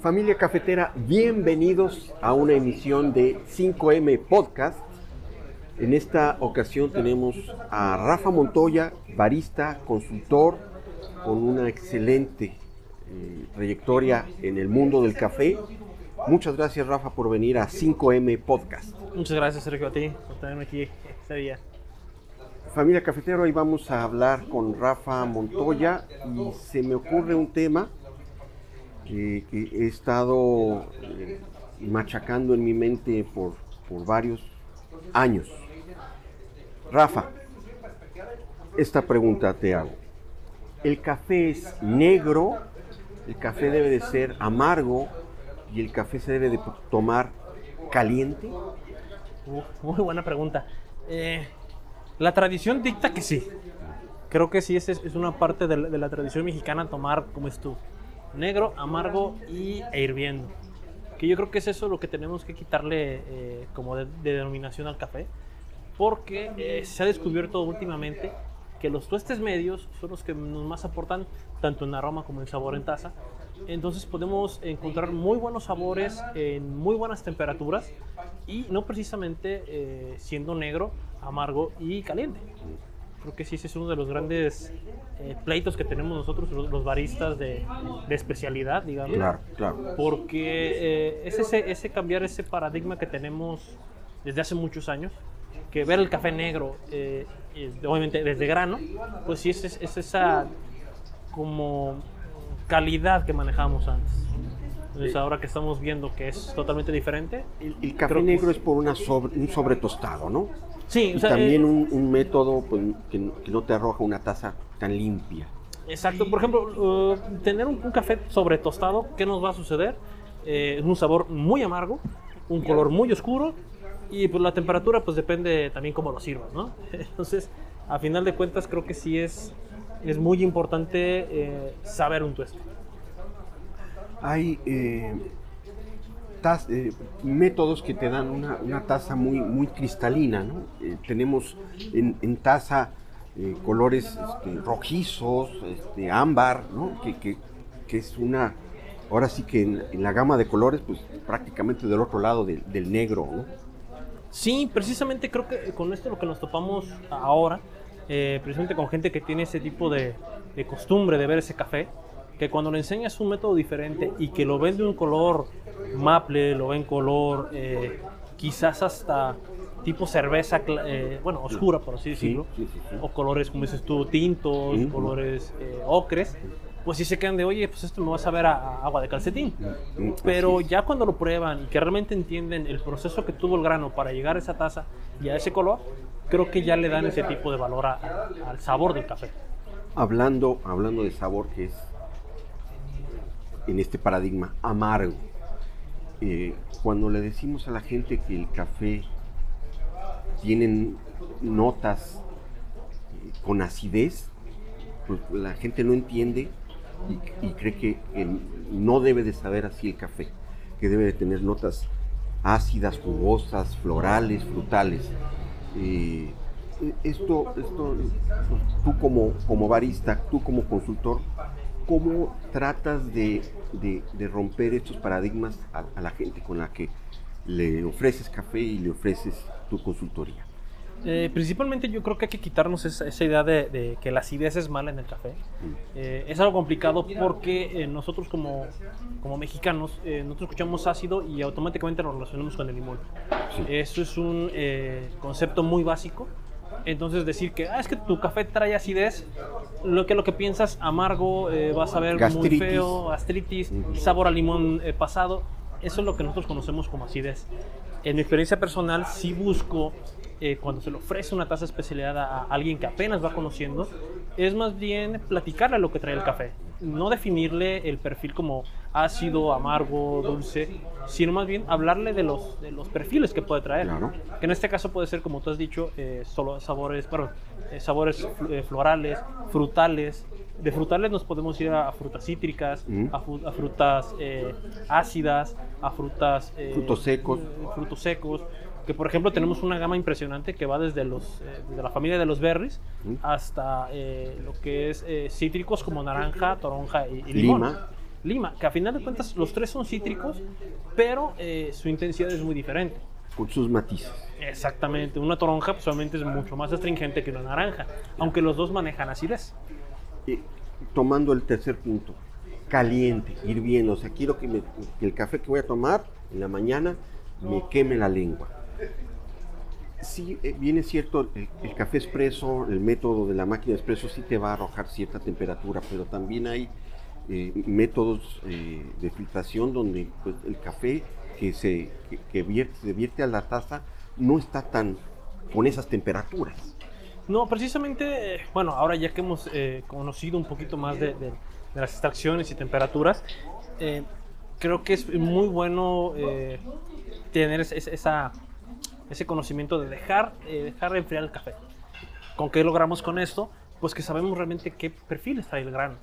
Familia cafetera, bienvenidos a una emisión de 5M Podcast. En esta ocasión tenemos a Rafa Montoya, barista, consultor, con una excelente eh, trayectoria en el mundo del café. Muchas gracias Rafa por venir a 5M Podcast. Muchas gracias Sergio a ti por tenerme aquí este día. Familia cafetera, hoy vamos a hablar con Rafa Montoya y se me ocurre un tema que, que he estado eh, machacando en mi mente por, por varios años. Rafa, esta pregunta te hago. ¿El café es negro? ¿El café debe de ser amargo? ¿Y el café se debe de tomar caliente? Muy buena pregunta. Eh, la tradición dicta que sí. Creo que sí, es, es una parte de la, de la tradición mexicana tomar, como es tú, negro, amargo y, e hirviendo. Que yo creo que es eso lo que tenemos que quitarle eh, como de, de denominación al café. Porque eh, se ha descubierto últimamente que los tuestes medios son los que nos más aportan tanto en aroma como en sabor en taza. Entonces podemos encontrar muy buenos sabores en muy buenas temperaturas y no precisamente eh, siendo negro, amargo y caliente. Creo que sí, ese es uno de los grandes eh, pleitos que tenemos nosotros, los, los baristas de, de, especialidad, digamos. Claro, claro. Porque eh, es ese, ese cambiar ese paradigma que tenemos desde hace muchos años, que ver el café negro, eh, obviamente desde grano, pues sí es, es, esa como calidad que manejamos antes. Entonces ahora que estamos viendo que es totalmente diferente. El, el café negro es por una sobre, un sobretostado, ¿no? Sí, y o sea, también eh, un, un, método pues, que, que, no te arroja una taza tan limpia. Exacto, por ejemplo, uh, tener un, un, café sobretostado, ¿qué nos va a suceder? Eh, un sabor muy amargo, un color muy oscuro y pues la temperatura pues depende también cómo lo sirvas, ¿no? Entonces, a final de cuentas creo que sí es, es muy importante eh, saber un tueste. Hay eh, eh, métodos que te dan una, una, taza muy, muy cristalina, ¿no? Eh, tenemos en, taza colores este, rojizos, este, ámbar, ¿no? Que, es una, ahora sí que en, la gama de colores, pues prácticamente del otro lado de, del negro, ¿no? Sí, precisamente creo que con esto lo que nos topamos ahora, eh, precisamente con gente que tiene ese tipo de, costumbre de ver ese café, que cuando le enseñas un método diferente y que lo ven de un color maple, lo ven color eh, quizás hasta tipo cerveza, eh, bueno, oscura por así decirlo, sí, sí, sí, o colores como dices tú, tintos, colores eh, ocres, pues sí se quedan de, oye, pues esto me va a saber a, a agua de calcetín. Pero ya cuando lo prueban y que realmente entienden el proceso que tuvo el grano para llegar a esa taza y a ese color, creo que ya le dan ese tipo de valor a, a, al sabor del café. Hablando, hablando de sabor, que es en este paradigma amargo, eh, cuando le decimos a la gente que el café tiene notas eh, con acidez, pues la gente no entiende y, cree que no debe de saber así el café, que debe de tener notas ácidas, jugosas, florales, frutales. Eh, esto, esto tú como, como barista, tú como consultor, ¿cómo tratas de, de, de romper estos paradigmas a, a, la gente con la que le ofreces café y le ofreces tu consultoría? Eh, principalmente yo creo que hay que quitarnos esa, esa idea de, de, que la acidez es mala en el café. Mm. Eh, es algo complicado porque eh, nosotros como, como mexicanos, eh, nosotros escuchamos ácido y automáticamente nos relacionamos con el limón. Sí. Eso es un eh, concepto muy básico. Entonces decir que ah, es que tu café trae acidez, lo que lo que piensas amargo, eh, vas a ver gastritis. muy feo, gastritis, mm. sabor a limón pasado, eso es lo que nosotros conocemos como acidez. En mi experiencia personal sí busco eh, cuando se le ofrece una taza especialidad a alguien que apenas va conociendo, es más bien platicarle lo que trae el café. No definirle el perfil como ácido, amargo, dulce, sino más bien hablarle de los, de los perfiles que puede traer. Claro. Que en este caso puede ser, como tú has dicho, eh, solo sabores, perdón, eh, sabores eh, florales, frutales. De frutales nos podemos ir a, a frutas cítricas, mm. a, a, frutas eh, ácidas, a frutas... frutos secos. frutos secos que por ejemplo tenemos una gama impresionante que va desde los eh, desde la familia de los berries hasta eh, lo que es eh, cítricos como naranja, toronja y, y limón. Lima. lima, que a final de cuentas los tres son cítricos, pero eh, su intensidad es muy diferente. Con sus matices. Exactamente, una toronja pues, obviamente es mucho más astringente que una naranja, aunque los dos manejan acidez. Y tomando el tercer punto, caliente, hirviendo, o sea, quiero que, me- que el café que voy a tomar en la mañana me queme la lengua. Sí, eh, bien es cierto, el, café expreso, el método de la máquina expreso sí te va a arrojar cierta temperatura, pero también hay eh, métodos eh, de filtración donde pues, el café que se, que, vierte, se vierte a la taza no está tan con esas temperaturas. No, precisamente, eh, bueno, ahora ya que hemos eh, conocido un poquito más de, las extracciones y temperaturas, eh, creo que es muy bueno eh, tener esa- ese conocimiento de dejar, eh, dejar enfriar el café. ¿Con qué logramos con esto? Pues que sabemos realmente qué perfiles trae el grano.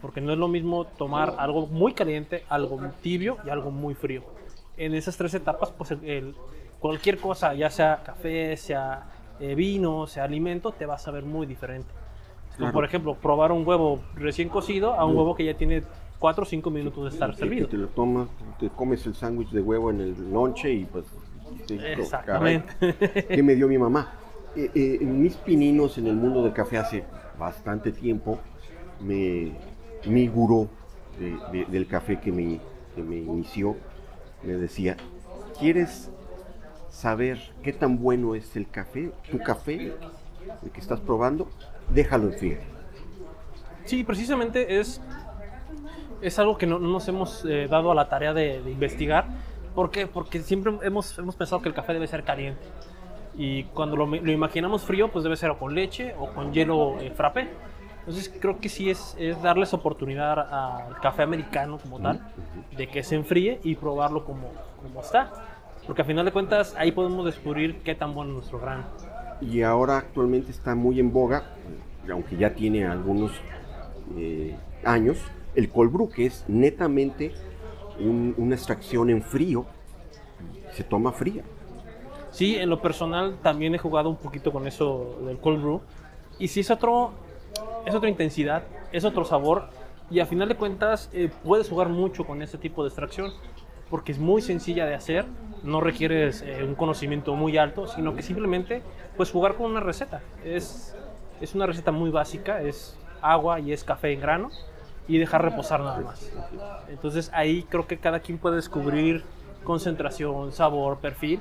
Porque no es lo mismo tomar algo muy caliente, algo tibio y algo muy frío. En esas tres etapas, pues el- el- cualquier cosa, ya sea café, sea eh, vino, sea alimento, te va a saber muy diferente. Claro. por ejemplo, probar un huevo recién cocido a un Mm. huevo que ya tiene 4 o 5 minutos de estar servido. Te lo tomas, te comes el sándwich de huevo en el lonche y pues... te- caray, Exactamente. ¿Qué me dio mi mamá? Eh, eh, en mis pininos en el mundo del café hace bastante tiempo, me, mi gurú de- de- del café que me, que me inició me decía, ¿quieres saber qué tan bueno es el café, tu café, el que estás probando? Déjalo enfriar. Sí, precisamente es, es algo que no, no nos hemos eh, dado a la tarea de, de investigar. ¿Por qué? Porque siempre hemos, hemos pensado que el café debe ser caliente. Y cuando lo, lo imaginamos frío, pues debe ser o con leche o con hielo eh, frappé. Entonces creo que sí es, es darles oportunidad al café americano como tal, de que se enfríe y probarlo como, como está. Porque a final de cuentas ahí podemos descubrir qué tan bueno es nuestro grano. y ahora actualmente está muy en boga, aunque ya tiene algunos eh, años, el cold brew, que es netamente un- una extracción en frío, se toma fría. Sí, en lo personal también he jugado un poquito con eso del cold brew. Y sí es otro, es otra intensidad, es otro sabor. Y a final de cuentas eh, puedes jugar mucho con ese tipo de extracción. Porque es muy sencilla de hacer. No requieres eh, un conocimiento muy alto, sino que simplemente puedes jugar con una receta. Es, es una receta muy básica. Es agua y es café en grano. Y dejar reposar nada más. Entonces ahí creo que cada quien puede descubrir concentración, sabor, perfil,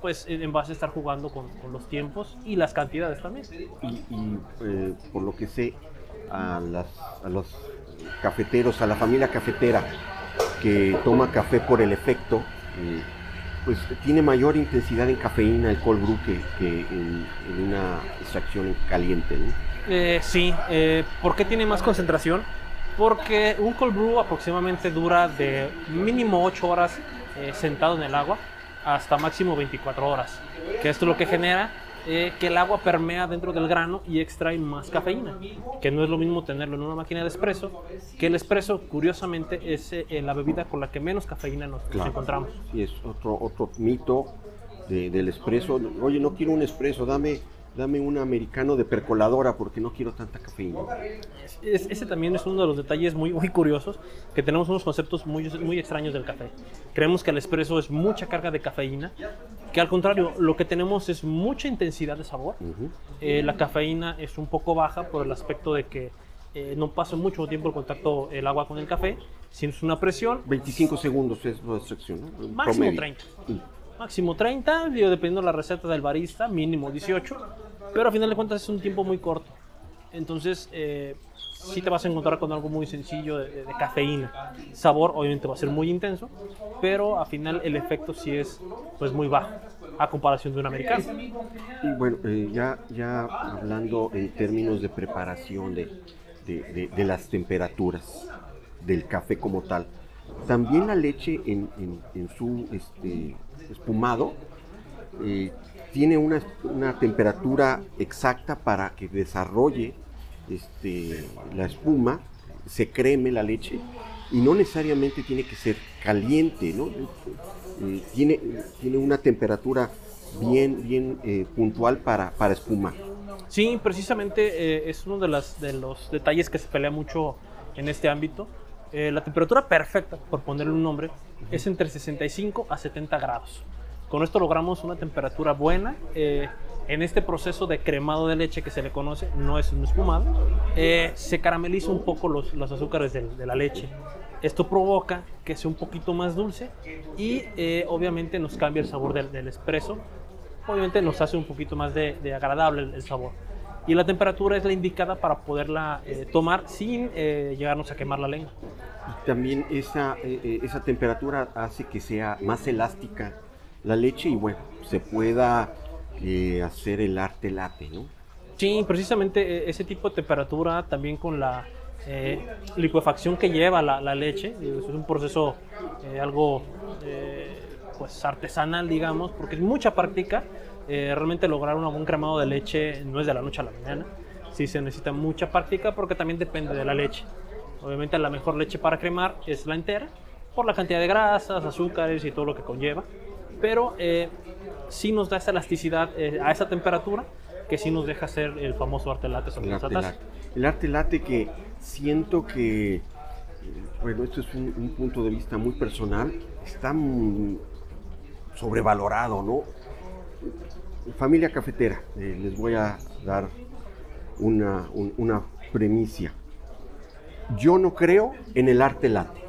pues en base a estar jugando con, con los tiempos y las cantidades también. Y, y, eh, por lo que sé, a, las, a los cafeteros, a la familia cafetera que toma café por el efecto, eh, pues tiene mayor intensidad en cafeína el cold brew que, que en, en una extracción caliente. ¿no? Eh, sí, eh, ¿por qué tiene más concentración? Porque un cold brew aproximadamente dura de mínimo 8 horas eh, sentado en el agua hasta máximo 24 horas. Que esto es lo que genera eh, que el agua permea dentro del grano y extrae más cafeína. Que no es lo mismo tenerlo en una máquina de espresso, que el espresso, curiosamente, es eh, la bebida con la que menos cafeína nos, nos Claro. encontramos. Sí, es otro, otro mito de- del espresso. Oye, no quiero un espresso, dame, dame un americano de percoladora porque no quiero tanta cafeína. Es- ese también es uno de los detalles muy, muy curiosos, que tenemos unos conceptos muy, muy extraños del café. Creemos que el espresso es mucha carga de cafeína, que al contrario, lo que tenemos es mucha intensidad de sabor. Ujú. Eh, la cafeína es un poco baja por el aspecto de que eh, no pasa mucho tiempo el contacto el agua con el café, sino es una presión 25 segundos es la extracción, ¿no? máximo Promedio. 30. Mm. Máximo 30, digo, dependiendo de la receta del barista, mínimo 18, pero a final de cuentas es un tiempo muy corto. Entonces, eh, sí te vas a encontrar con algo muy sencillo de, de cafeína. Sabor, obviamente, va a ser muy intenso, pero al final el efecto sí es pues muy bajo a comparación de un americano. Y bueno, eh, ya, ya hablando en términos de preparación de, de- de- las temperaturas del café como tal, también la leche en, su este, espumado eh, tiene una, temperatura exacta para que desarrolle este, la espuma, se creme la leche y no necesariamente tiene que ser caliente, ¿no? Eh, tiene, tiene una temperatura bien, bien eh, puntual para, para espumar. Sí, precisamente es uno de, las, de los detalles que se pelea mucho en este ámbito. Eh, la temperatura perfecta, por ponerle un nombre, es entre 65 a 70 grados. Con esto logramos una temperatura buena. eh, en este proceso de cremado de leche que se le conoce, no es un espumado, eh, se carameliza un poco los, los azúcares de, la leche. Esto provoca que sea un poquito más dulce y obviamente nos cambia el sabor del, del espresso. Obviamente nos hace un poquito más de, agradable el sabor. Y la temperatura es la indicada para poderla eh, tomar sin eh, llegarnos a quemar la lengua. Y también esa, eh, eh, esa temperatura hace que sea más elástica la leche y bueno, se pueda eh, hacer el arte latte, ¿no? Sí, precisamente eh, ese tipo de temperatura también con la licuefacción que lleva la, la leche, es un proceso algo pues artesanal, digamos, porque es mucha práctica. Eh, realmente lograr un buen cremado de leche no es de la noche a la mañana. Sí se necesita mucha práctica porque también depende de la leche. Obviamente la mejor leche para cremar es la entera, por la cantidad de grasas, azúcares y todo lo que conlleva. Pero eh, sí nos da esa elasticidad eh, a esa temperatura que sí nos deja hacer el famoso arte latte sobre El arte latte. El arte latte que siento que, eh, bueno, esto es un, un punto de vista muy personal, está muy sobrevalorado, ¿no? Familia cafetera, eh, les voy a dar una, un- una premicia. Yo no creo en el arte latte.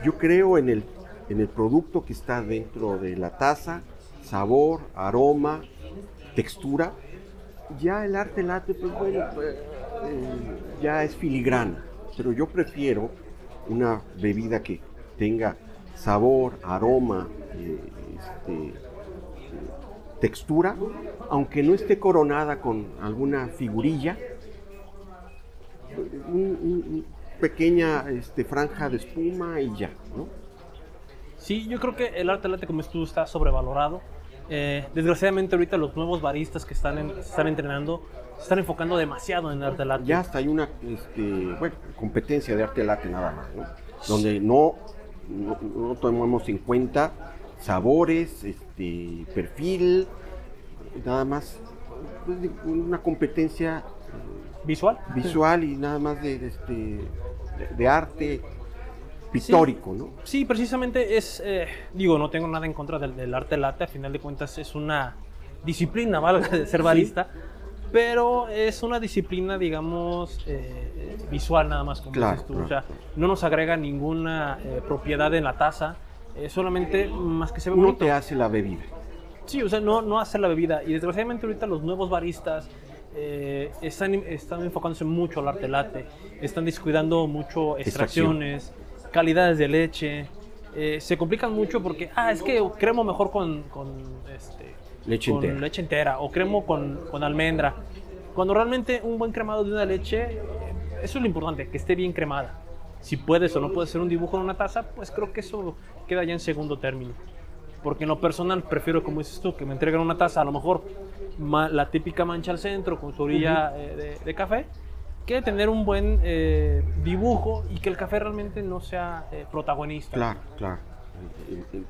Yo creo en el, en el producto que está dentro de la taza, sabor, aroma, textura. Ya el arte latte, pues bueno, pues, eh, ya es filigrana. Pero yo prefiero una bebida que tenga sabor, aroma, eh, este, textura, aunque no esté coronada con alguna figurilla, un, un- un pequeña este, franja de espuma y ya, ¿no? Sí, yo creo que el arte latte, como tú, está sobrevalorado. Eh, desgraciadamente ahorita los nuevos baristas que están, en- están entrenando se están enfocando demasiado en el arte latte. Ya hasta hay una este, bueno, competencia de arte latte nada más, ¿no? Donde no, no, no tomamos en cuenta sabores, este, perfil, nada más pues, una competencia Visual. visual y nada más de, de, este, de- de arte pictórico, ¿no? Sí, precisamente es, eh, digo, no tengo nada en contra del, del arte latte, a final de cuentas es una disciplina, valga de ser barista, pero es una disciplina, digamos, eh, visual nada más, como Claro, dices tú, claro, o sea, no nos agrega ninguna eh, propiedad en la taza, eh, solamente más que se ve No bonito. te hace la bebida. Sí, o sea, no, no hacer la bebida. Y desgraciadamente ahorita los nuevos baristas eh, están, están enfocándose mucho al arte latte. Están descuidando mucho Extracción. extracciones, calidades de leche. eh, se complican mucho porque, ah, es que cremo mejor con, con, este, Leche con entera. leche entera o cremo con, con almendra. Cuando realmente un buen cremado de una leche, eh, eso es lo importante, que esté bien cremada. Si puedes o no puedes hacer un dibujo en una taza, pues creo que eso queda ya en segundo término. Porque en lo personal prefiero, como dices tú, que me entreguen una taza, a lo mejor la típica mancha al centro con su orilla eh, de, de café, que tener un buen eh, dibujo y que el café realmente no sea eh, protagonista. Claro, claro.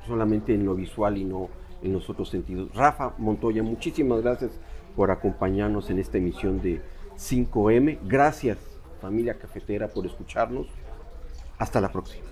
Solamente en lo visual y no en los otros sentidos. Rafa Montoya, muchísimas gracias por acompañarnos en esta emisión de 5M. Gracias, familia cafetera, por escucharnos. Hasta la próxima.